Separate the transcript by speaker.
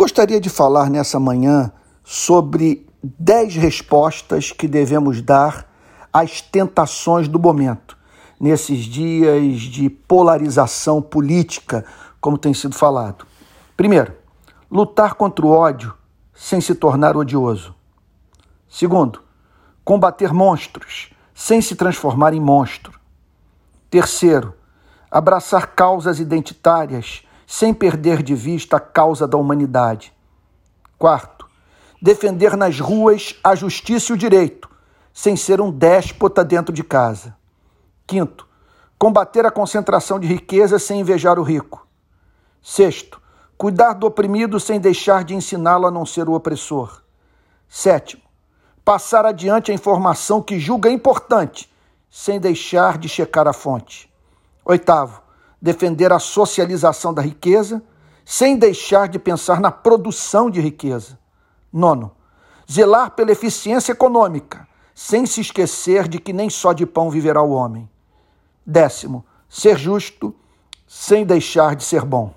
Speaker 1: gostaria de falar nessa manhã sobre dez respostas que devemos dar às tentações do momento, nesses dias de polarização política, como tem sido falado. Primeiro, lutar contra o ódio sem se tornar odioso. Segundo, combater monstros sem se transformar em monstro. Terceiro, abraçar causas identitárias sem perder de vista a causa da humanidade. Quarto, defender nas ruas a justiça e o direito, sem ser um déspota dentro de casa. Quinto, combater a concentração de riqueza sem invejar o rico. Sexto, cuidar do oprimido sem deixar de ensiná-lo a não ser o opressor. Sétimo, passar adiante a informação que julga importante, sem deixar de checar a fonte. Oitavo, defender a socialização da riqueza, sem deixar de pensar na produção de riqueza. Nono, zelar pela eficiência econômica, sem se esquecer de que nem só de pão viverá o homem. Décimo, ser justo, sem deixar de ser bom.